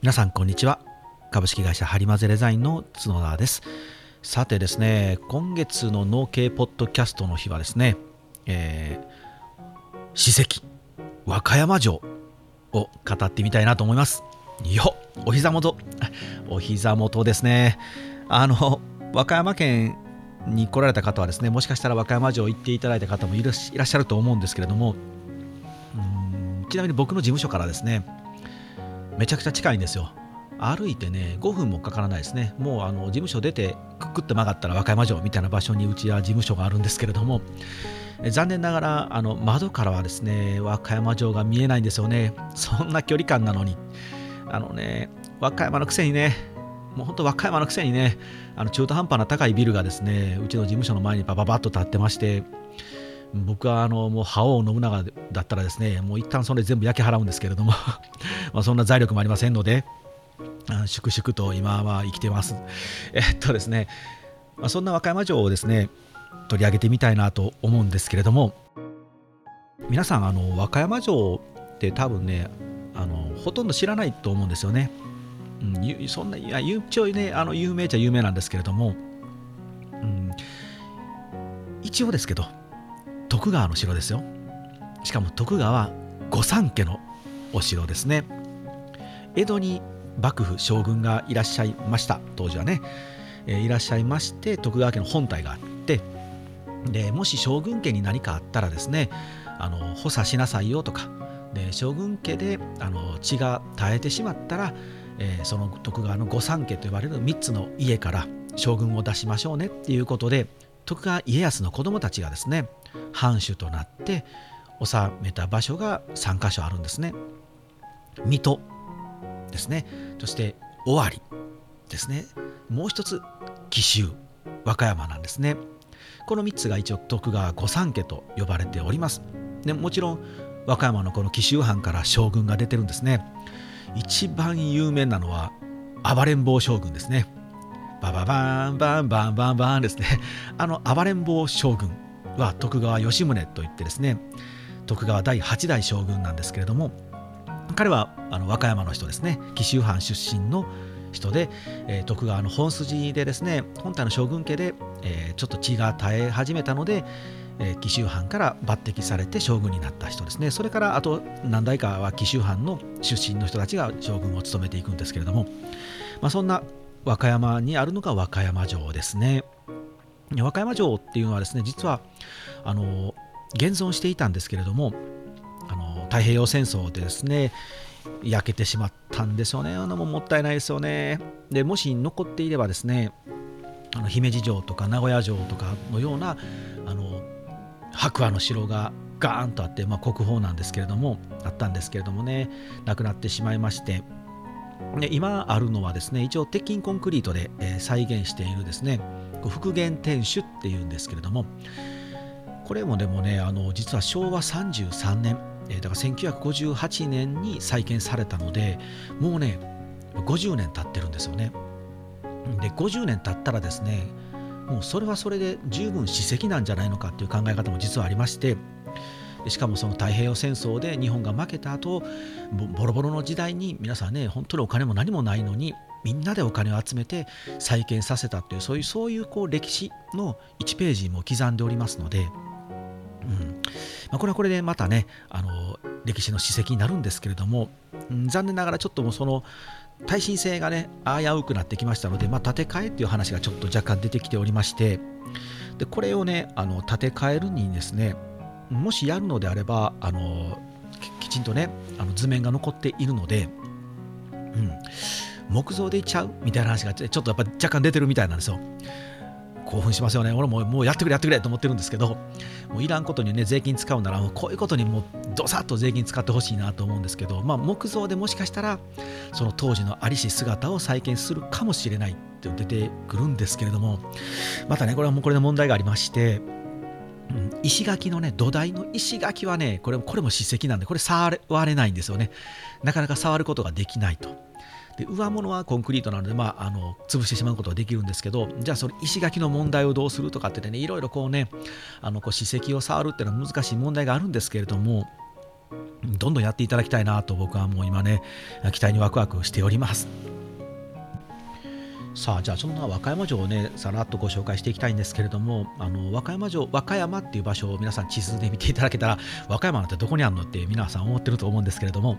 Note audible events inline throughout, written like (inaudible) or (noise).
皆さんこんにちは。株式会社ハリマゼデザインの角田です。さてですね今月の農系ポッドキャストの日はですね、えー、史跡和歌山城を語ってみたいなと思います。よお膝元。(laughs) お膝元ですね。あの和歌山県に来られた方はですねもしかしたら和歌山城行っていただいた方もいらっしゃると思うんですけれどもちなみに僕の事務所からですねめちゃくちゃ近いんですよ。歩いてね5分もかからないですね。もうあの事務所出てくくって曲がったら和歌山城みたいな場所にうちは事務所があるんですけれども。残念ながらあの窓からはですね和歌山城が見えないんですよね。そんな距離感なのに。あのね和歌山のくせにねもう本当和歌山のくせにねあの中途半端な高いビルがですねうちの事務所の前にバババッと立ってまして僕はあのもう覇王信長だったらですねもう一旦それ全部焼き払うんですけれども (laughs) まあそんな財力もありませんので粛々と今は生きてます。(laughs) えっとですね、まあ、そんな和歌山城をですね取り上げてみたいなと思うんですけれども皆さんあの和歌山城って多分ねあのほとんど知らないと思うんですよね。うん、そんないや一応ねあの有名っちゃ有名なんですけれども、うん、一応ですけど徳川の城ですよ。しかも徳川御三家のお城ですね。江戸に幕府将軍がいらっしゃいました。当時はね、えー、いらっしゃいまして徳川家の本体があって。でもし将軍家に何かあったらですねあの補佐しなさいよとか。で将軍家であの血が絶えてしまったら、えー、その徳川の御三家と呼ばれる3つの家から将軍を出しましょうねっていうことで徳川家康の子供たちがですね藩主となって治めた場所が3カ所あるんですね。水戸ですね。そして尾張ですね。もう一つ紀州和歌山なんですね。この3つが一応徳川御三家と呼ばれております。でもちろん和歌山のこの紀州藩から将軍が出てるんですね。一番有名なのは暴れん坊将軍ですね。バババーンバンバンバンバンですね。あの暴れん坊将軍。は徳川吉宗といってですね徳川第8代将軍なんですけれども彼はあの和歌山の人ですね紀州藩出身の人で、えー、徳川の本筋でですね本体の将軍家で、えー、ちょっと血が絶え始めたので、えー、紀州藩から抜擢されて将軍になった人ですね。それからあと何代かは紀州藩の出身の人たちが将軍を務めていくんですけれども、まあ、そんな和歌山にあるのが和歌山城ですね。和歌山城っていうのはですね実はあの現存していたんですけれどもあの太平洋戦争でですね焼けてしまったんですよね。あのももったいないですよね。でもし残っていればですねあの姫路城とか名古屋城とかのようなあの白亜の城がガーンとあって、まあ、国宝なんですけれどもあったんですけれどもねなくなってしまいましてで今あるのはですね一応鉄筋コンクリートで、えー、再現しているですね復元天守っていうんですけれどもこれもでもねあの実は昭和33年だから1958年に再建されたのでもうね50年経ってるんですよね。で50年経ったらですねもうそれはそれで十分史跡なんじゃないのかっていう考え方も実はありましてしかもその太平洋戦争で日本が負けた後ボロボロの時代に皆さんね本当にお金も何もないのにみんなでお金を集めて再建させたっていうそういうそういうこう歴史の1ページも刻んでおりますので、うん。まあ、これはこれでまたねあの歴史の史跡になるんですけれども、うん、残念ながらちょっともうその耐震性がね危うくなってきましたので、まあ、建て替えっていう話がちょっと若干出てきておりましてでこれをねあの建て替えるにですねもしやるのであればあのきちんとねあの図面が残っているので、うん、木造でいっちゃうみたいな話がちょっとやっぱ若干出てるみたいなんですよ。興奮しますよね。俺ももうやってくれやってくれと思ってるんですけど、もういらんことにね、税金使うなら、こういうことにもうどさっと税金使ってほしいなと思うんですけど、まあ、木造でもしかしたら、その当時のありし姿を再建するかもしれないって出てくるんですけれども、またね、これはもうこれで問題がありまして、うん、石垣のね、土台の石垣はね、これこれも史跡なんで、これ触れないんですよね。なかなか触ることができないと。で上物はコンクリートなので、まあ、あの潰してしまうことはできるんですけどじゃあそれ石垣の問題をどうするとかってねいろいろこうねあのこう史跡を触るっていうのは難しい問題があるんですけれどもどんどんやっていただきたいなと僕はもう今ね期待にワクワクしております。さあじゃあそんな和歌山城をねさらっとご紹介していきたいんですけれどもあの和歌山城和歌山っていう場所を皆さん地図で見ていただけたら和歌山なんてどこにあるのって皆さん思ってると思うんですけれども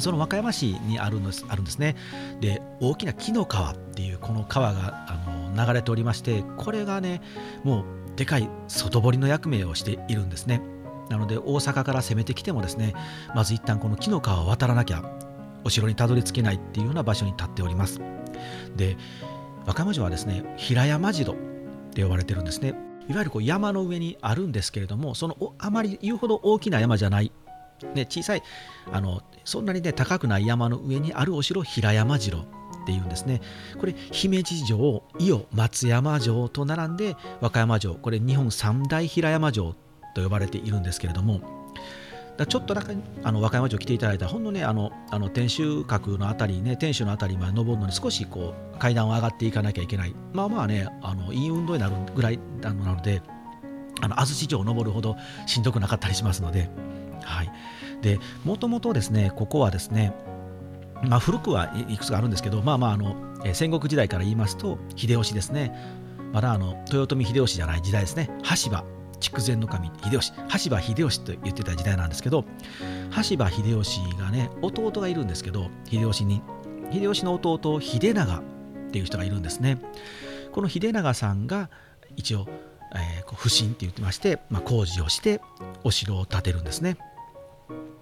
その和歌山市にあるんですあるんですね。で大きな紀の川っていうこの川があの流れておりましてこれがねもうでかい外堀の役目をしているんですね。なので大阪から攻めてきてもですねまず一旦この紀の川を渡らなきゃお城にたどり着けないっていうような場所に立っております。で和歌山城はですね平山城って呼ばれてるんですね。いわゆるこう山の上にあるんですけれどもそのあまり言うほど大きな山じゃない、ね、小さいあのそんなにね高くない山の上にあるお城平山城っていうんですね。これ姫路城伊予松山城と並んで和歌山城これ日本三大平山城と呼ばれているんですけれどもだちょっとだけあの和歌山城来ていただいたらほんのねあのあの天守閣のあたりね天守のあたりまで登るのに少しこう階段を上がっていかなきゃいけない。まあまあねあのいい運動になるぐらいなのであの安土城を登るほどしんどくなかったりしますのではい。でもともとですねここはですねまあ古くはいくつかあるんですけどまあまああの戦国時代から言いますと秀吉ですね。まだあの豊臣秀吉じゃない時代ですね。羽柴筑前の神秀吉。羽柴秀吉と言ってた時代なんですけど羽柴秀吉がね弟がいるんですけど秀吉に。秀吉の弟秀長っていう人がいるんですね。この秀長さんが一応、えー、不審って言ってまして、まあ、工事をしてお城を建てるんですね。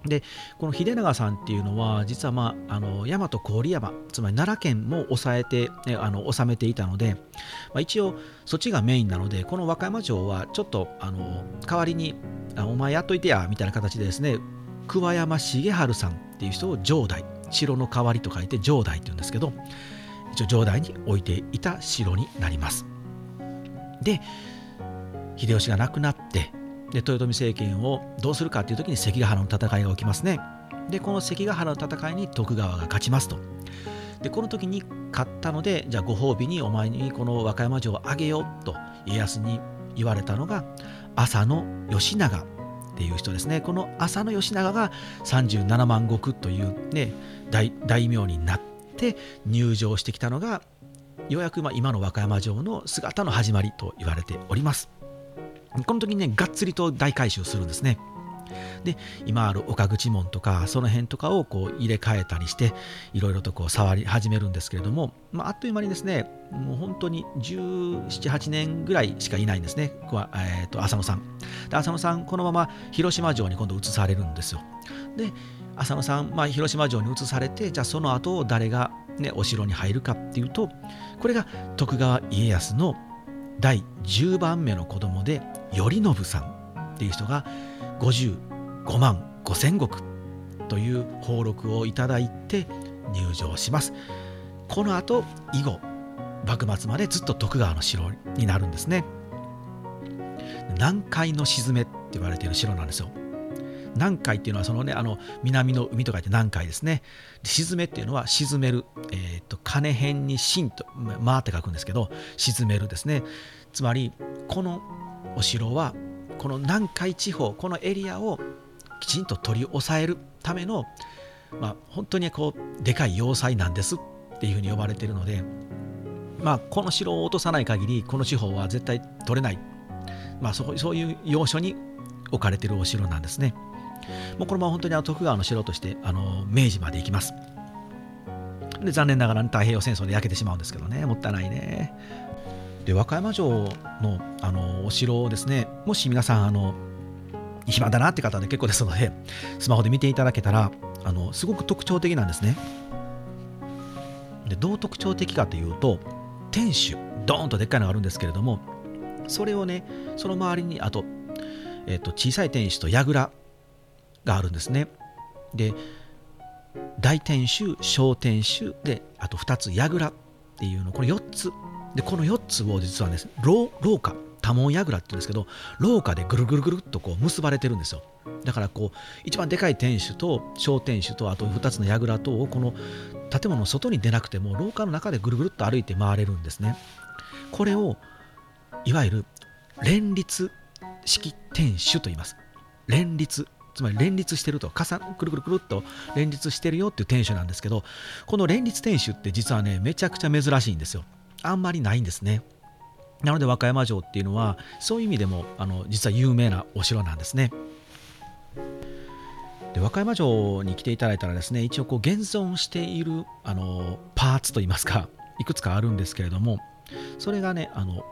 でこの秀長さんっていうのは実は、まあ、あの大和郡山つまり奈良県も抑えて、あの治めていたので、まあ、一応そっちがメインなのでこの和歌山城はちょっとあの代わりにあお前やっといてやみたいな形でですね桑山重治さんっていう人を城代城の代わりと書いて城代っていうんですけど一応城代に置いていた城になります。で秀吉が亡くなってで豊臣政権をどうするかという時に関ヶ原の戦いが起きますね。でこの関ヶ原の戦いに徳川が勝ちますと。でこの時に勝ったのでじゃあご褒美にお前にこの和歌山城をあげようと家康に言われたのが浅野義長っていう人ですね。この浅野義長が37万石というね大大名になって入城してきたのがようやく今の和歌山城の姿の始まりと言われております。この時にね、がっつりと大改修するんですね。で、今ある岡口門とか、その辺とかをこう入れ替えたりして、いろいろとこう触り始めるんですけれども、まあ、あっという間にですね、もう本当に17、8年ぐらいしかいないんですね、えー、と浅野さん。で、浅野さん、このまま広島城に今度移されるんですよ。で、浅野さん、まあ、広島城に移されて、じゃあその後誰が、ね、お城に入るかっていうと、これが徳川家康の第10番目の子供で頼信さんっていう人が55万5千石という俸禄をいただいて入城します。この後以後幕末までずっと徳川の城になるんですね。南海の沈めって言われている城なんですよ。南海っていうのはそのねあの南の海と書いて南海ですね。沈めっていうのは沈める、えーと、金辺に真と「ま」って書くんですけど沈めるですね。つまりこのお城はこの南海地方このエリアをきちんと取り押さえるための、まあ、本当にこうでかい要塞なんですっていうふうに呼ばれているので、まあ、この城を落とさない限りこの地方は絶対取れない、まあ、そうそういう要所に置かれているお城なんですね。もうこのまま本当に徳川の城としてあの明治まで行きます。で残念ながら、ね、太平洋戦争で焼けてしまうんですけどねもったいないね。で和歌山城のあのお城をですねもし皆さんあの暇だなって方で結構ですのでスマホで見ていただけたらあのすごく特徴的なんですねでどう特徴的かというと天守ドーンとでっかいのがあるんですけれどもそれをねその周りにあと,、えー、と小さい天守と櫓があるんですね。で大天守小天守であと2つ櫓っていうのこれ4つ。でこの4つを実はね廊下多門櫓って言うんですけど廊下でぐるぐるぐるっとこう結ばれてるんですよ。だからこう一番でかい天守と小天守とあと2つの櫓とをこの建物の外に出なくても廊下の中でぐるぐるっと歩いて回れるんですね。これをいわゆる連立式天守と言います。連立つまり連立してると重くるくるくるっと連立してるよっていう天守なんですけどこの連立天守って実はねめちゃくちゃ珍しいんですよ。あんまりないんですね。なので和歌山城っていうのはそういう意味でもあの実は有名なお城なんですね。で和歌山城に来ていただいたらですね一応こう現存しているあのパーツといいますかいくつかあるんですけれどもそれがねあの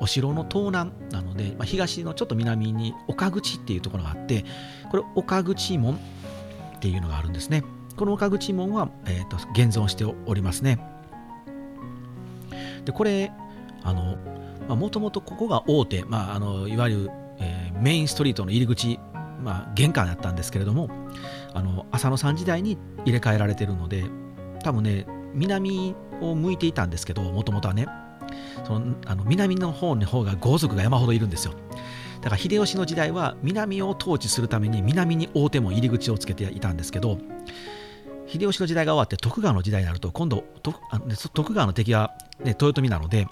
お城の東南なので、まあ、東のちょっと南に岡口っていうところがあってこれ岡口門っていうのがあるんですね。この岡口門は、えーと、現存しておりますね。でこれあのもともとここが大手、まあ、あのいわゆる、えー、メインストリートの入り口、まあ、玄関だったんですけれどもあの浅野さん時代に入れ替えられてるので多分ね南を向いていたんですけどもともとはね。そのあの南の方の方が豪族が山ほどいるんですよ。だから秀吉の時代は南を統治するために南に大手門入り口をつけていたんですけど秀吉の時代が終わって徳川の時代になると今度徳川の敵は、ね、豊臣なので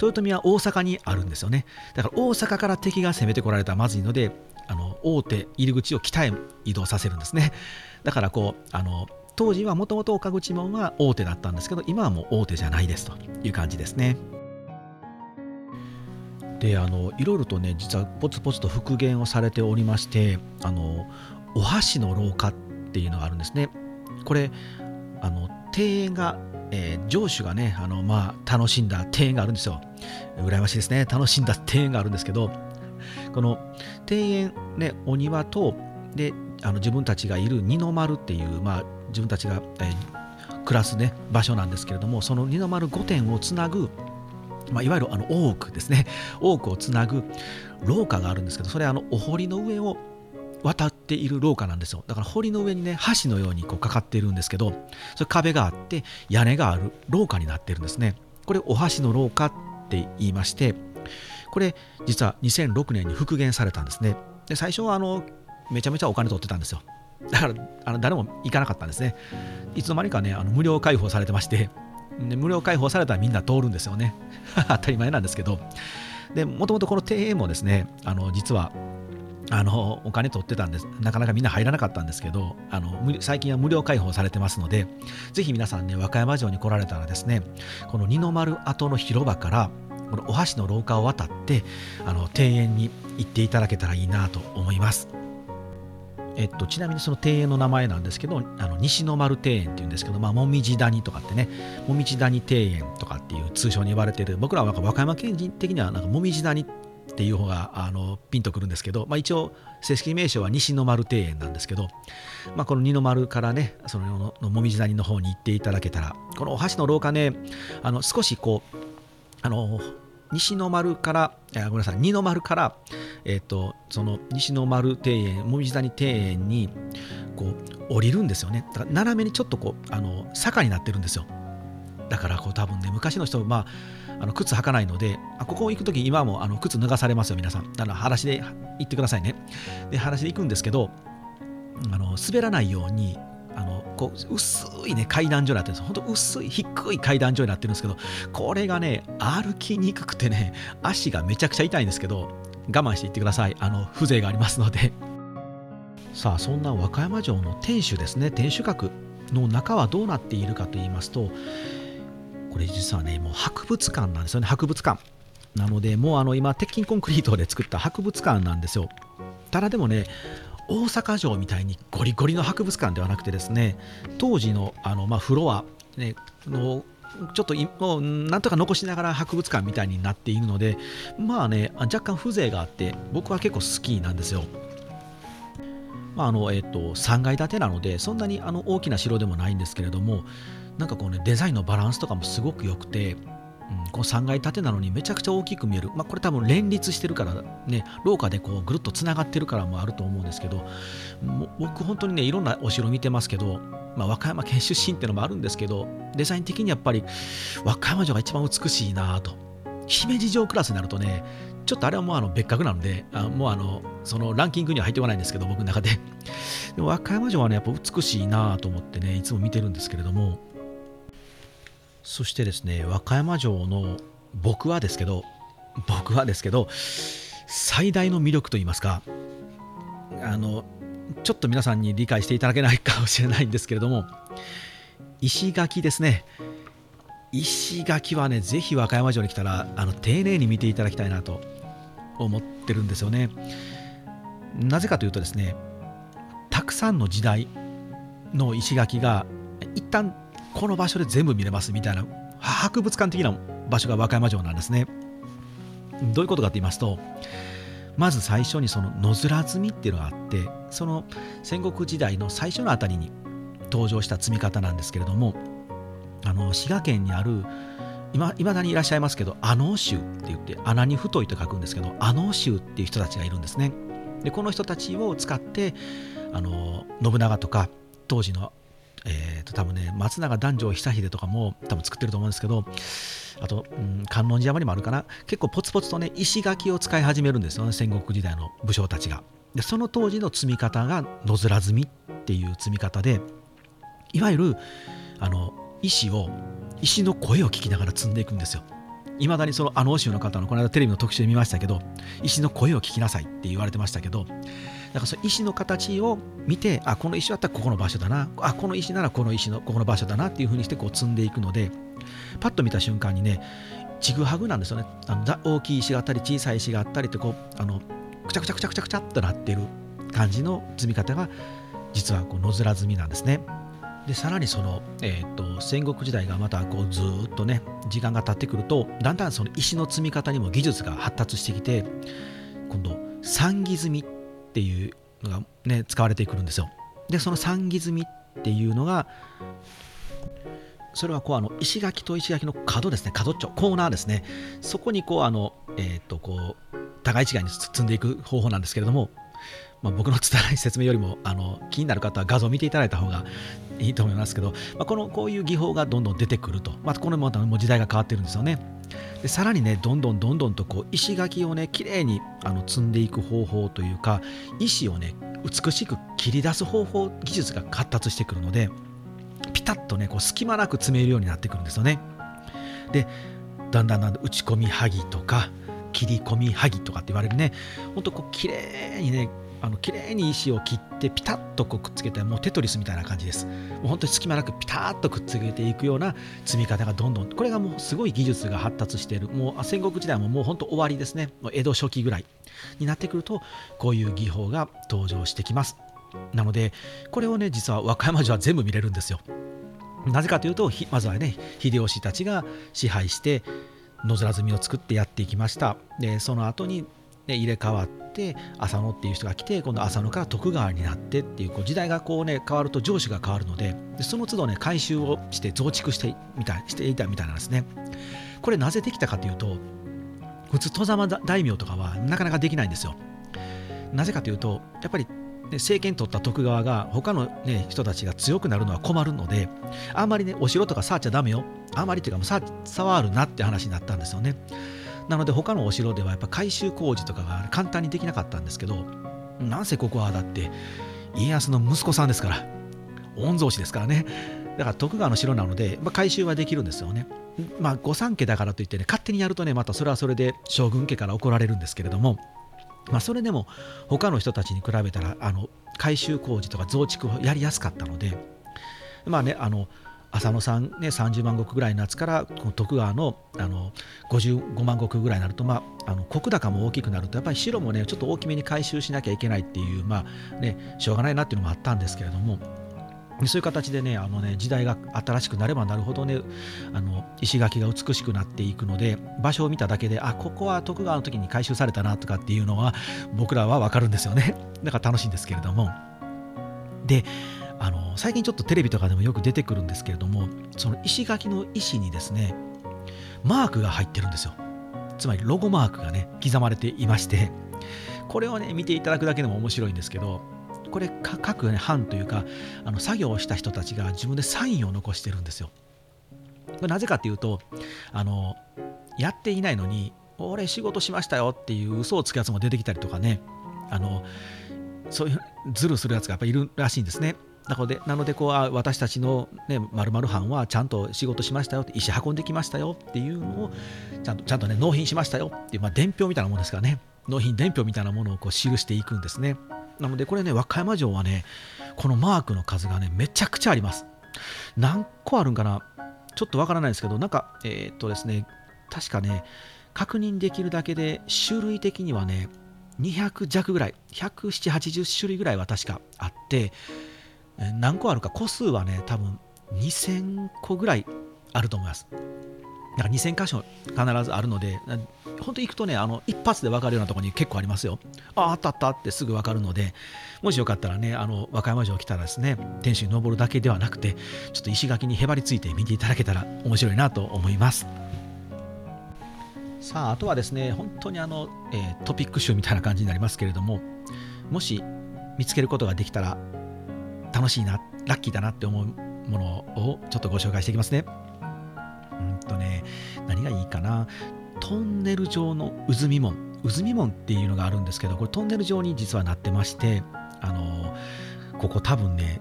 豊臣は大阪にあるんですよね。だから大阪から敵が攻めてこられたらまずいのであの大手入り口を北へ移動させるんですね。だからこうあの当時はもともと岡口門は大手だったんですけど今はもう大手じゃないですという感じですね。であのいろいろとね実はポツポツと復元をされておりましてあのお箸の廊下っていうのがあるんですね。これあの庭園が、えー、城主がねあの、まあ、楽しんだ庭園があるんですよ。羨ましいですね。楽しんだ庭園があるんですけどこの庭園ねお庭とであの自分たちがいる二の丸っていう、まあ、自分たちが、えー、暮らす、ね、場所なんですけれどもその二の丸御殿をつなぐ、まあ、いわゆるあの大奥ですね。大奥をつなぐ廊下があるんですけどそれはあのお堀の上を渡っている廊下なんですよ。だから堀の上にね橋のようにこうかかっているんですけどそれ壁があって屋根がある廊下になってるんですね。これお箸の廊下って言いましてこれ実は2006年に復元されたんですね。で最初はあのめちゃめちゃお金取ってたんですよだからあの誰も行かなかったんですね。いつの間にかね、あの無料開放されてまして、で無料開放されたらみんな通るんですよね。(laughs) 当たり前なんですけど。で、もともとこの庭園もですね、あの実はあのお金取ってたんです。なかなかみんな入らなかったんですけど、あの最近は無料開放されてますので、ぜひ皆さんね、和歌山城に来られたらですね、この二の丸跡の広場から、このお箸の廊下を渡って、あの庭園に行っていただけたらいいなと思います。えっと、ちなみにその庭園の名前なんですけどあの西の丸庭園っていうんですけど、まあ、もみじ谷とかってねもみじ谷庭園とかっていう通称に呼ばれてる僕らは和歌山県人的にはなんかもみじ谷っていう方があのピンとくるんですけど、まあ、一応正式名称は西の丸庭園なんですけど、まあ、この二の丸からねそののもみじ谷の方に行っていただけたらこのお箸の廊下ねあの少しこうあの西の丸からごめんなさい二の丸からえっ、ー、とその西の丸庭園紅葉谷庭園にこう降りるんですよね。だから斜めにちょっとこうあの坂になってるんですよ。だからこう多分ね昔の人まああの靴履かないのであここ行く時今もあの靴脱がされますよ皆さん。だから裸足で行ってくださいね。で裸足で行くんですけどあの滑らないようにこう薄いね階段状になってるんです。本当薄い低い階段状になってるんですけどこれがね歩きにくくてね足がめちゃくちゃ痛いんですけど我慢していってください。あの風情がありますので。(laughs) さあそんな和歌山城の天守ですね。天守閣の中はどうなっているかと言いますとこれ実はねもう博物館なんですよね。博物館。なのでもうあの今鉄筋コンクリートで作った博物館なんですよ。ただでもね大阪城みたいにゴリゴリの博物館ではなくてですね当時のあの、まあ、フロア、ね、のちょっともうなんとか残しながら博物館みたいになっているのでまあね若干風情があって僕は結構好きなんですよ。まああのえっと、3階建てなのでそんなにあの大きな城でもないんですけれどもなんかこうねデザインのバランスとかもすごく良くてうん、この3階建てなのにめちゃくちゃ大きく見える、まあ、これ多分連立してるからね廊下でこうぐるっとつながってるからもあると思うんですけど僕本当にねいろんなお城見てますけど、まあ、和歌山県出身っていうのもあるんですけどデザイン的にやっぱり和歌山城が一番美しいなと。姫路城クラスになるとねちょっとあれはもうあの別格なのであもうあのそのランキングには入ってこないんですけど僕の中で。でも和歌山城はねやっぱ美しいなと思ってねいつも見てるんですけれどもそしてですね和歌山城の僕はですけど僕はですけど最大の魅力といいますかあのちょっと皆さんに理解していただけないかもしれないんですけれども石垣ですね。石垣はねぜひ和歌山城に来たらあの丁寧に見ていただきたいなと思ってるんですよね。なぜかというとですねたくさんの時代の石垣が一旦この場所で全部見れますみたいな博物館的な場所が和歌山城なんですね。どういうことかと言いますとまず最初にその野面積みっていうのがあってその戦国時代の最初のあたりに登場した積み方なんですけれどもあの滋賀県にあるいまだにいらっしゃいますけど阿能衆って言って穴に太いと書くんですけど阿能衆っていう人たちがいるんですね。でこの人たちを使ってあの信長とか当時のえーと、多分ね松永男女久秀とかも多分作ってると思うんですけどあと、うん、観音寺山にもあるかな。結構ポツポツとね石垣を使い始めるんですよね戦国時代の武将たちが。でその当時の積み方が野面積みっていう積み方でいわゆるあの石を石の声を聞きながら積んでいくんですよ。いまだにそのあの欧州の方のこの間テレビの特集で見ましたけど石の声を聞きなさいって言われてましたけどだからその石の形を見てあこの石だったらここの場所だなあこの石ならこの石のここの場所だなっていうふうにしてこう積んでいくのでパッと見た瞬間にねちぐはぐなんですよねあの大きい石があったり小さい石があったりってこうあのくちゃくちゃくちゃくちゃくちゃっとなってる感じの積み方が実はこう野面積みなんですね。でさらにその、えーと、戦国時代がまたこうずっとね時間が経ってくるとだんだんその石の積み方にも技術が発達してきて今度三木積みっっていうのがね使われてくるんですよ。でその三木積みっていうのがそれはこうあの石垣と石垣の角ですね。角っちょコーナーですね。そこにこうあのえっ、とこう互い違いに積んでいく方法なんですけれどもまあ、僕の拙い説明よりもあの気になる方は画像を見ていただいた方がいいと思いますけど、まあ、このこういう技法がどんどん出てくると、まあ、これももう時代が変わってるんですよね。でさらにねどんどんどんどんとこう石垣をねきれいにあの積んでいく方法というか石をね美しく切り出す方法技術が発達してくるのでピタッとねこう隙間なく詰めるようになってくるんですよね。でだんだんだんだん打ち込みはぎとか切り込みはぎとかって言われるねほんとこう綺麗にねあの綺麗に石を切ってピタッとこうくっつけてもうテトリスみたいな感じです。もう本当に隙間なくピタッとくっつけていくような積み方がどんどんこれがもうすごい技術が発達している。もう戦国時代ももう本当終わりですね。もう江戸初期ぐらいになってくるとこういう技法が登場してきます。なのでこれをね実は和歌山城は全部見れるんですよ。なぜかというとまずはね秀吉たちが支配して野面積みを作ってやっていきました。でその後にで入れ替わって浅野っていう人が来て今度浅野から徳川になってっていうこう時代がこうね変わると上司が変わるのででその都度ね改修をして増築してみたいしていたみたいなんですね。これなぜできたかというと普通戸様大名とかはなかなかできないんですよ。なぜかというとやっぱりね政権取った徳川が他の、ね、人たちが強くなるのは困るのであんまりねお城とか触っちゃダメよ。あんまりっていうかもう触るなって話になったんですよね。なので他のお城ではやっぱ改修工事とかが簡単にできなかったんですけどなんせここはだって家康の息子さんですから御曹司ですからね。だから徳川の城なので、まあ、改修はできるんですよね。まあ御三家だからといってね勝手にやるとねまたそれはそれで将軍家から怒られるんですけれどもまあそれでも他の人たちに比べたらあの改修工事とか増築をやりやすかったのでまあねあの浅野さん、ね、30万石ぐらいのやつから徳川のあの55万石ぐらいになると、まあ、あの石高も大きくなるとやっぱり白もねちょっと大きめに回収しなきゃいけないっていう、まあね、しょうがないなっていうのもあったんですけれどもそういう形でねあのね時代が新しくなればなるほどねあの石垣が美しくなっていくので場所を見ただけであここは徳川の時に回収されたなとかっていうのは僕らは分かるんですよね。(laughs) だから楽しいんですけれども。であの最近ちょっとテレビとかでもよく出てくるんですけれどもその石垣の石にですねマークが入ってるんですよ。つまりロゴマークがね刻まれていましてこれをね見ていただくだけでも面白いんですけどこれ各、ね、班というかあの作業をした人たちが自分でサインを残してるんですよ。これなぜかっていうとあのやっていないのに俺仕事しましたよっていう嘘をつくやつも出てきたりとかねあのそういうズルするやつがやっぱいるらしいんですね。なので、なのでこう私たちの、ね、〇〇班はちゃんと仕事しましたよって、石運んできましたよっていうのを、ちゃんとちゃんとね、納品しましたよっていう、まあ、伝票みたいなものですからね、納品伝票みたいなものをこう記していくんですね。なのでこれね和歌山城はねこのマークの数がねめちゃくちゃあります。何個あるんかな？ちょっとわからないですけどなんかえー、っとですね確かね確認できるだけで種類的にはね200弱ぐらい17080種類ぐらいは確かあって何個あるか個数はね多分2000個ぐらいあると思います。だから2000箇所必ずあるので本当行くとねあの一発で分かるようなところに結構ありますよ。ああったあったってすぐ分かるのでもしよかったらねあの和歌山城来たらですね天守に登るだけではなくてちょっと石垣にへばりついて見ていただけたら面白いなと思います。さああとはですね本当にあの、えー、トピック集みたいな感じになりますけれどももし見つけることができたら楽しいなラッキーだなって思うものをちょっとご紹介していきますね。うんとね何がいいかな。トンネル状の渦見門。渦見門っていうのがあるんですけどこれトンネル状に実はなってましてあのここ多分ね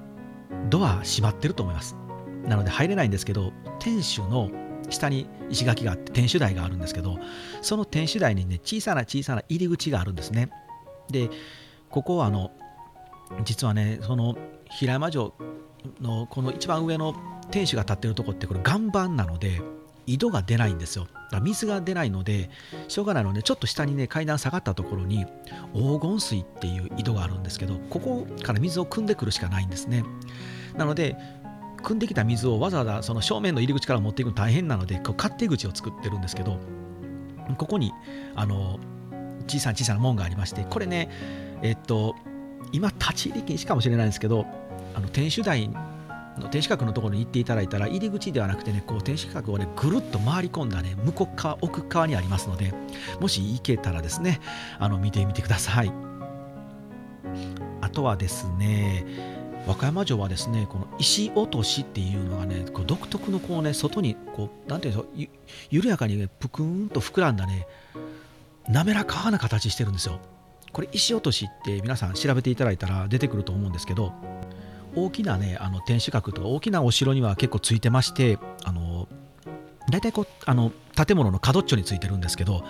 ドア閉まってると思います。なので入れないんですけど天守の下に石垣があって天守台があるんですけどその天守台にね小さな小さな入り口があるんですね。でここはあの実はねその平山城のこの一番上の天守が立ってるとこってこれ岩盤なので井戸が出ないんですよ。だから水が出ないのでしょうがないのでちょっと下にね階段下がったところに黄金水っていう井戸があるんですけどここから水を汲んでくるしかないんですね。なので汲んできた水をわざわざその正面の入り口から持っていくの大変なのでこう勝手口を作ってるんですけどここにあの小さな小さな門がありましてこれねえっと今立ち入り禁止かもしれないんですけどあの天守台の天守閣のところに行っていただいたら入り口ではなくてねこう天守閣をねぐるっと回り込んだね向こう側奥側にありますのでもし行けたらですねあの見てみてください。あとはですね和歌山城はですねこの石落としっていうのがねこう独特のこうね外にこうなんていうんでしょう緩やかに、ね、ぷくんと膨らんだね滑らかな形してるんですよ。これ石落としって皆さん調べていただいたら出てくると思うんですけど大きなねあの天守閣とか大きなお城には結構ついてましてあの大体こうあの建物の角っちょについてるんですけど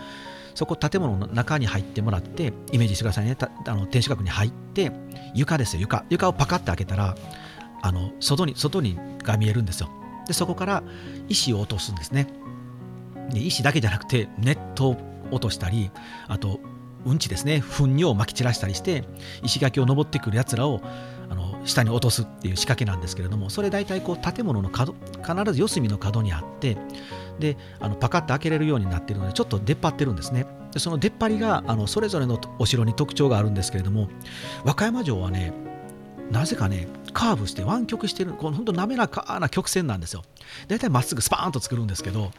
そこ建物の中に入ってもらってイメージしてくださいね。あの天守閣に入って床ですよ。床床をパカッて開けたらあの外に外にが見えるんですよ。でそこから石を落とすんですね。で石だけじゃなくてネットを落としたりあとうんちですね。糞尿をまき散らしたりして石垣を登ってくるやつらをあの下に落とすっていう仕掛けなんですけれどもそれ大体こう建物の角必ず四隅の角にあってであのパカッと開けれるようになっているのでちょっと出っ張ってるんですね。でその出っ張りがあのそれぞれのお城に特徴があるんですけれども和歌山城はねなぜかねカーブして湾曲してるこの本当滑らかな曲線なんですよ。大体まっすぐスパーンと作るんですけど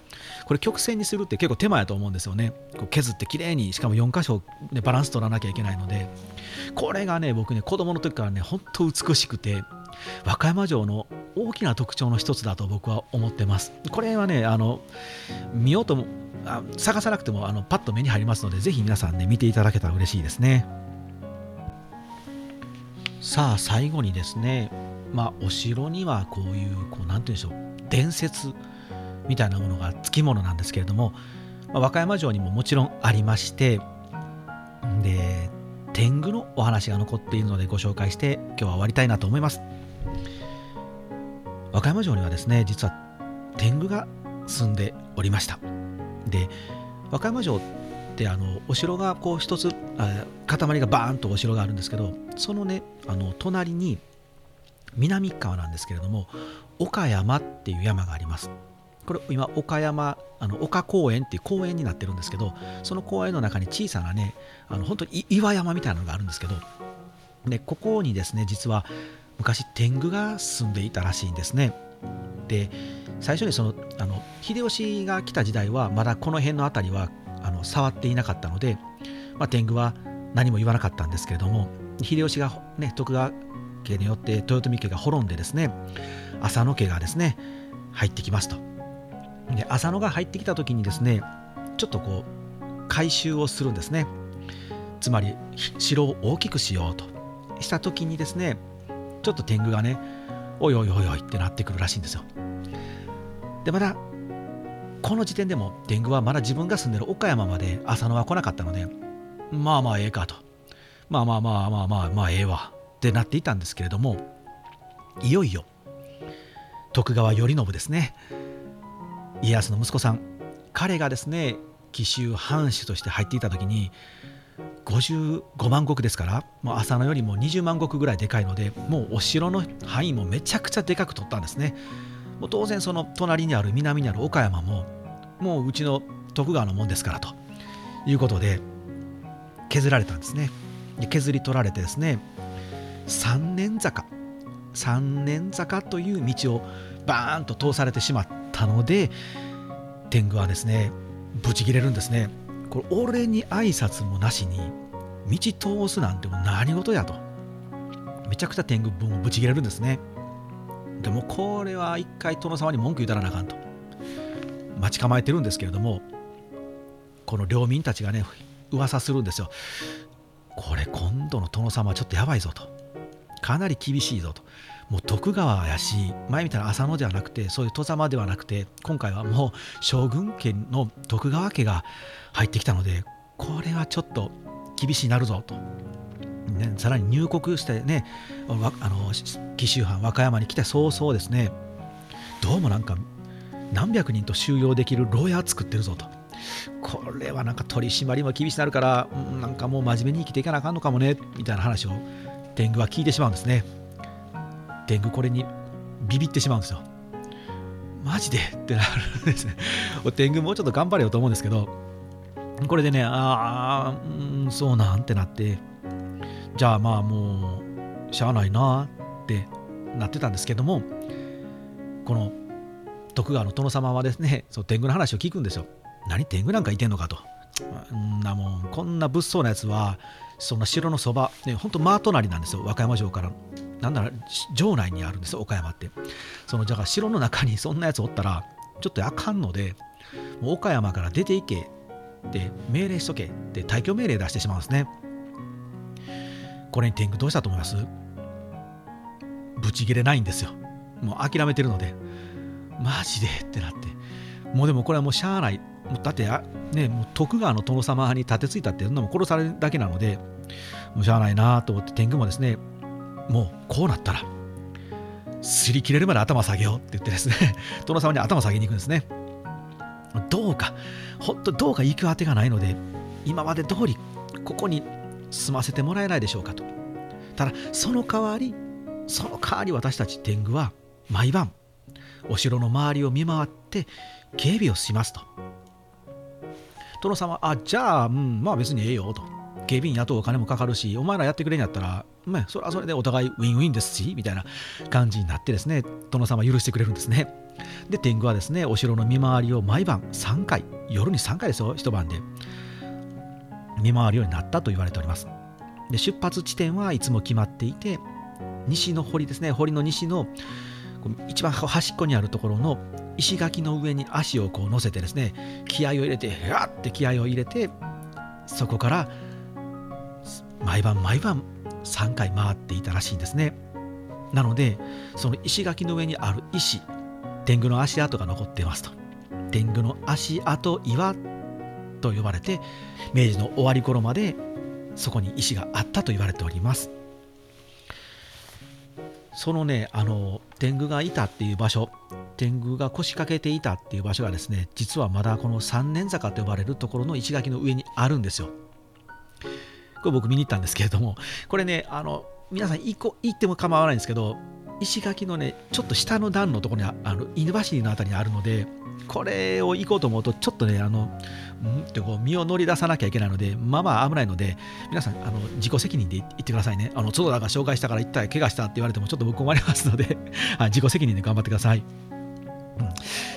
これ曲線にするって結構手間やと思うんですよね。こう削ってきれいにしかも4箇所、ね、バランス取らなきゃいけないので。これがね僕ね子供の時からね本当美しくて和歌山城の大きな特徴の一つだと僕は思ってます。これはねあの見ようとも探さなくてもあのパッと目に入りますのでぜひ皆さんね見ていただけたら嬉しいですね。さあ最後にですねまあお城にはこういうこう何て言うんでしょう伝説みたいなものがつきものなんですけれども、まあ、和歌山城にももちろんありましてで天狗のお話が残っているのでご紹介して今日は終わりたいなと思います。和歌山城にはですね実は天狗が住んでおりました。で和歌山城ってあのお城がこう一つ塊がバーンとお城があるんですけどそのねあの隣に南側なんですけれども岡山っていう山があります。これ今岡山あの岡公園っていう公園になってるんですけどその公園の中に小さなねあの本当に岩山みたいなのがあるんですけどでここにですね実は昔天狗が住んでいたらしいんですね。で最初にそのあの秀吉が来た時代はまだこの辺の辺りはあの触っていなかったので、まあ、天狗は何も言わなかったんですけれども秀吉が、ね、徳川家によって豊臣家が滅んでですね浅野家がですね入ってきますと。で浅野が入ってきた時にですねちょっとこう改修をするんですね。つまり城を大きくしようと。した時にですねちょっと天狗がねおいおいおいおいってなってくるらしいんですよ。でまだこの時点でも天狗はまだ自分が住んでる岡山まで浅野は来なかったのでまあまあええかと。まあまあまあまあまあまあええわ。ってなっていたんですけれどもいよいよ徳川頼信ですね。家康の息子さん。彼がですね紀州藩主として入っていた時に55万石ですからもう浅野よりも20万石ぐらいでかいのでもうお城の範囲もめちゃくちゃでかく取ったんですね。もう当然その隣にある南にある岡山ももううちの徳川のもんですからということで削られたんですね。削り取られてですね三年坂三年坂という道をバーンと通されてしまったので天狗はですねブチ切れるんですね。これ俺に挨拶もなしに道通すなんてもう何事やと。めちゃくちゃ天狗分をブチ切れるんですね。でもこれは一回殿様に文句言うたらなあかんと。待ち構えてるんですけれどもこの領民たちがね噂するんですよ。これ今度の殿様はちょっとやばいぞと。かなり厳しいぞと。もう徳川やし前みたいな浅野ではなくてそういう戸様ではなくて今回はもう将軍家の徳川家が入ってきたのでこれはちょっと厳しいなるぞと、ね、さらに入国してねあの紀州藩和歌山に来て早々ですねどうもなんか何百人と収容できる牢屋作ってるぞと。これはなんか取り締まりも厳しくなるから、なんかもう真面目に生きていかなあかんのかもねみたいな話を天狗は聞いてしまうんですね。天狗これにビビってしまうんですよ。マジでってなるんですね。天狗もうちょっと頑張れよと思うんですけど。これでねああうんそうなんてなって。じゃあまあもうしゃあないなってなってたんですけどもこの徳川の殿様はですねそう天狗の話を聞くんですよ。何天狗なんかいてんのかと。んなもんこんな物騒なやつはそんな城のそば、ね、ほんと真隣なんですよ。和歌山城から。なんなら城内にあるんですよ岡山って。そのじゃあ城の中に (laughs) そんなやつおったらちょっとあかんのでもう岡山から出ていけって命令しとけって退去命令出してしまうんですね。これに天狗どうしたと思います？ブチ切れないんですよ。もう諦めてるので。マジで？ってなって。もうでもこれはもうしゃあない。もうだってね、もう徳川の殿様に立てついたってそんなも殺されるだけなのでもうしゃあないなと思って天狗もですねもうこうなったら擦り切れるまで頭下げようって言ってですね (laughs) 殿様に頭下げに行くんですね。どうか本当どうか行く当てがないので今まで通りここに住ませてもらえないでしょうかと。ただその代わりその代わり私たち天狗は毎晩お城の周りを見回って警備をしますと。殿様あじゃあ、うん、まあ別にええよと。警備員雇うお金もかかるしお前らやってくれんやったら、まあ、それはそれでお互いウィンウィンですしみたいな感じになってですね殿様許してくれるんですね。で天狗はですねお城の見回りを毎晩3回夜に3回ですよ一晩で見回るようになったと言われております。で出発地点はいつも決まっていて西の堀ですね堀の西の一番端っこにあるところの石垣の上に足をこう乗せてですね気合を入れてへわって気合を入れてそこから毎晩毎晩3回回っていたらしいんですね。なのでその石垣の上にある石天狗の足跡が残っていますと。天狗の足跡岩と呼ばれて明治の終わり頃までそこに石があったと言われております。そのねあの天狗がいたっていう場所天狗が腰掛けていたっていう場所がですね実はまだこの三年坂と呼ばれるところの石垣の上にあるんですよ。これ僕見に行ったんですけれどもこれねあの皆さん行こ行っても構わないんですけど石垣のねちょっと下の段のところにあの犬走りのあたりにあるのでこれを行こうと思うとちょっとねあのんってこう身を乗り出さなきゃいけないのでまあまあ危ないので皆さんあの自己責任で行ってくださいね。あの角田が紹介したから行ったら怪我したって言われてもちょっと僕困りますので (laughs) 自己責任で頑張ってください、うん、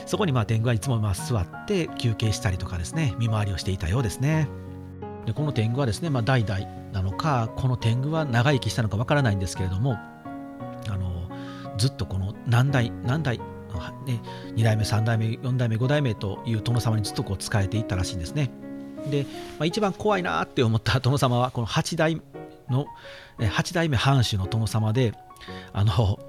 そこにまあ天狗はいつもまあ座って休憩したりとかですね見回りをしていたようですね。でこの天狗はですね、まあ、代々なのかこの天狗は長生きしたのかわからないんですけれどもあのずっとこの何代何代ね、2代目3代目4代目5代目という殿様にずっとこう仕えていったらしいんですね。で、まあ、一番怖いなって思った殿様はこの8代の8代目藩主の殿様であの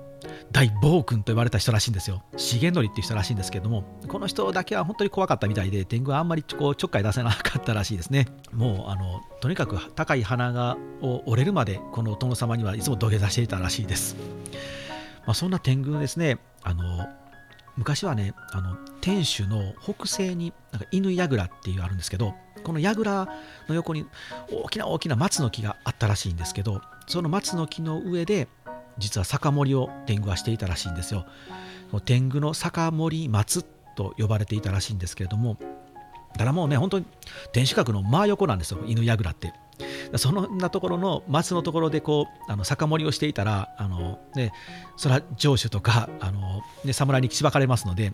大暴君と呼ばれた人らしいんですよ。重則っていう人らしいんですけども、この人だけは本当に怖かったみたいで、天狗はあんまりこうちょっかい出せなかったらしいですね。もうあのとにかく高い鼻が折れるまで、この殿様にはいつも土下座していたらしいです。まあ、そんな天狗ですね、あの昔はね、あの天守の北西になんか犬櫓っていうあるんですけど、この櫓の横に大きな大きな松の木があったらしいんですけど、その松の木の上で実は酒盛りを天狗はしていたらしいんですよ。天狗の酒盛り松と呼ばれていたらしいんですけれども、だからもうね、本当に天守閣の真横なんですよ、犬櫓って。そんなところの松のところでこうあの酒盛りをしていたらあの、ね、それは城主とかあの、ね、侍にしばかれますので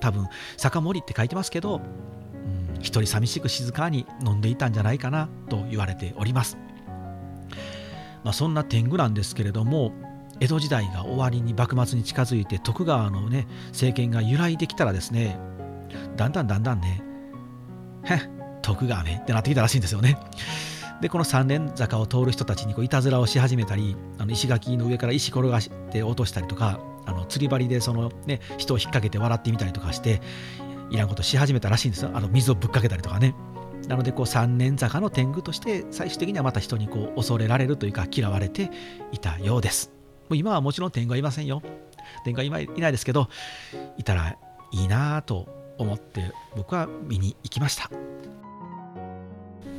多分酒盛りって書いてますけど、うん、一人寂しく静かに飲んでいたんじゃないかなと言われております。まあ、そんな天狗なんですけれども江戸時代が終わりに幕末に近づいて徳川のね政権が揺らいできたらですねだんだんだんだんねへ徳川ねってなってきたらしいんですよね。でこの三連坂を通る人たちにこういたずらをし始めたりあの石垣の上から石転がして落としたりとかあの釣り針でその、ね、人を引っ掛けて笑ってみたりとかしていらんことし始めたらしいんですよあの水をぶっかけたりとかね。なのでこう三年坂の天狗として最終的にはまた人にこう恐れられるというか嫌われていたようです。もう今はもちろん天狗はいませんよ。天狗は今いないですけど、いたらいいなと思って僕は見に行きました。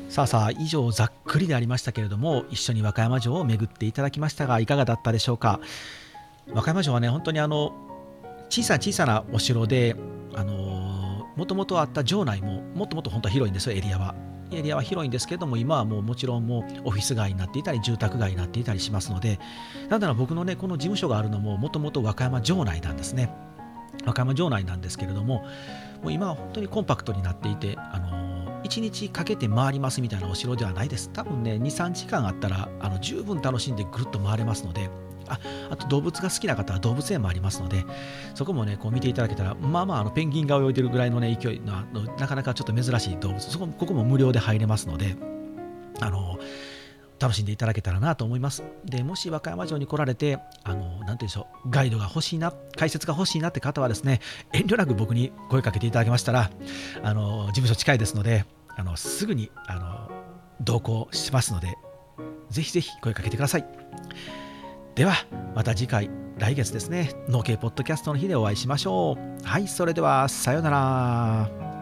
さあさあ以上ざっくりでありましたけれども一緒に和歌山城を巡っていただきましたがいかがだったでしょうか？和歌山城はね本当にあの小さな小さなお城であのもともとあった城内ももっともっと本当は広いんですよエリアは。エリアは広いんですけれども今はもうもちろんもうオフィス街になっていたり住宅街になっていたりしますのでなんだろ僕のねこの事務所があるのももともと和歌山城内なんですね。和歌山城内なんですけれどももう今は本当にコンパクトになっていてあの1日かけて回りますみたいなお城ではないです。多分ね23時間あったらあの十分楽しんでぐるっと回れますのでああと動物が好きな方は動物園もありますので、そこもね、こう見ていただけたら、まあまあ、あのペンギンが泳いでるぐらいのね、勢いの、なかなかちょっと珍しい動物、そこここも無料で入れますので、あの、楽しんでいただけたらなと思います。で、もし和歌山城に来られて、あの、なんて言うんでしょう、ガイドが欲しいな、解説が欲しいなって方はですね、遠慮なく僕に声かけていただけましたら、あの、事務所近いですので、あの、すぐに、あの、同行しますので、ぜひぜひ声かけてください。ではまた次回来月ですね農系ポッドキャストの日でお会いしましょうはいそれではさようなら